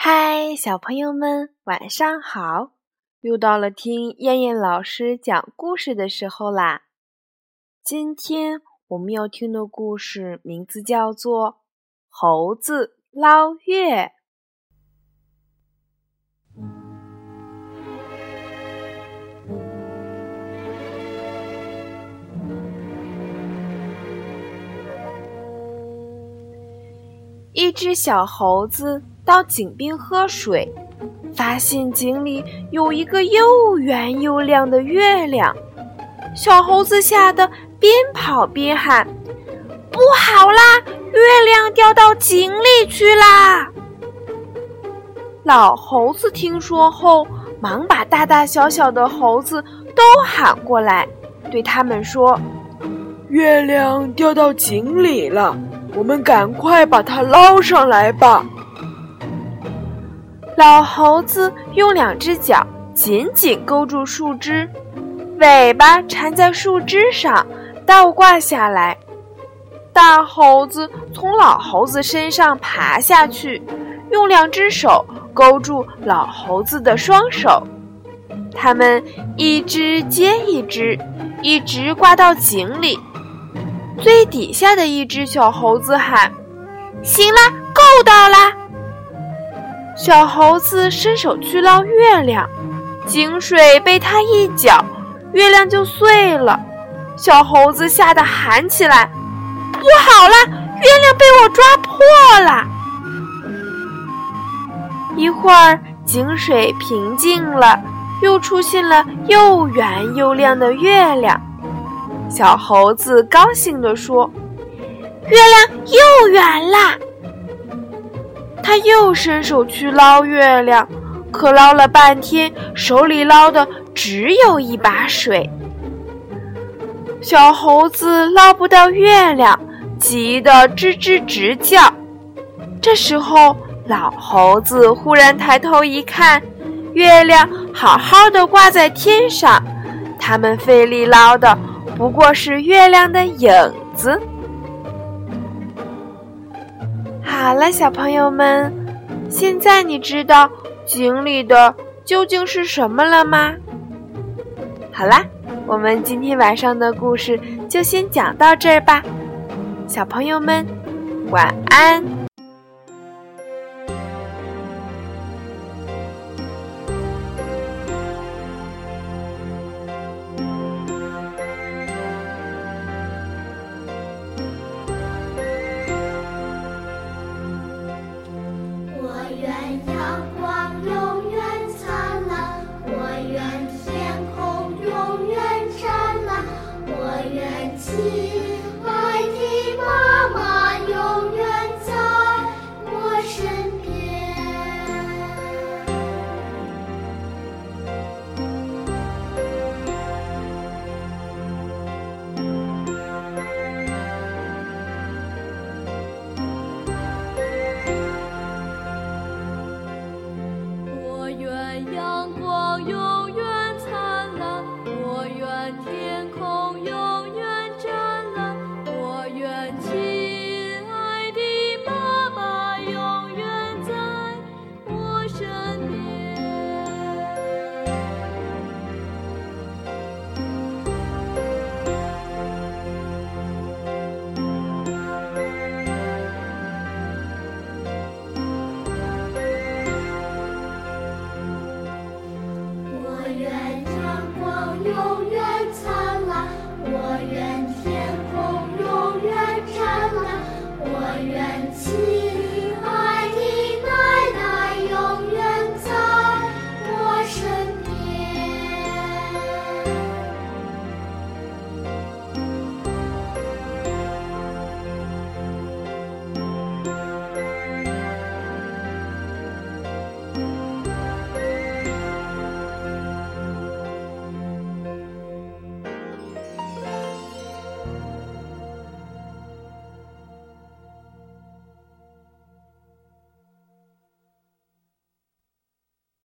嗨，小朋友们，晚上好！又到了听燕燕老师讲故事的时候啦。今天我们要听的故事名字叫做《猴子捞月》。一只小猴子。到井边喝水，发现井里有一个又圆又亮的月亮。小猴子吓得边跑边喊：“不好啦，月亮掉到井里去啦！”老猴子听说后，忙把大大小小的猴子都喊过来，对他们说：“月亮掉到井里了，我们赶快把它捞上来吧！”老猴子用两只脚紧紧勾住树枝，尾巴缠在树枝上，倒挂下来。大猴子从老猴子身上爬下去，用两只手勾住老猴子的双手，他们一只接一只，一直挂到井里。最底下的一只小猴子喊：“行啦，够到啦！”小猴子伸手去捞月亮，井水被他一搅，月亮就碎了。小猴子吓得喊起来：“不好了，月亮被我抓破了！”一会儿，井水平静了，又出现了又圆又亮的月亮。小猴子高兴地说：“月亮又圆啦！”他又伸手去捞月亮，可捞了半天，手里捞的只有一把水。小猴子捞不到月亮，急得吱吱直叫。这时候，老猴子忽然抬头一看，月亮好好的挂在天上，他们费力捞的不过是月亮的影子。好了，小朋友们，现在你知道井里的究竟是什么了吗？好啦，我们今天晚上的故事就先讲到这儿吧，小朋友们晚安。愿阳光永远灿烂我愿天空永远湛蓝我愿晴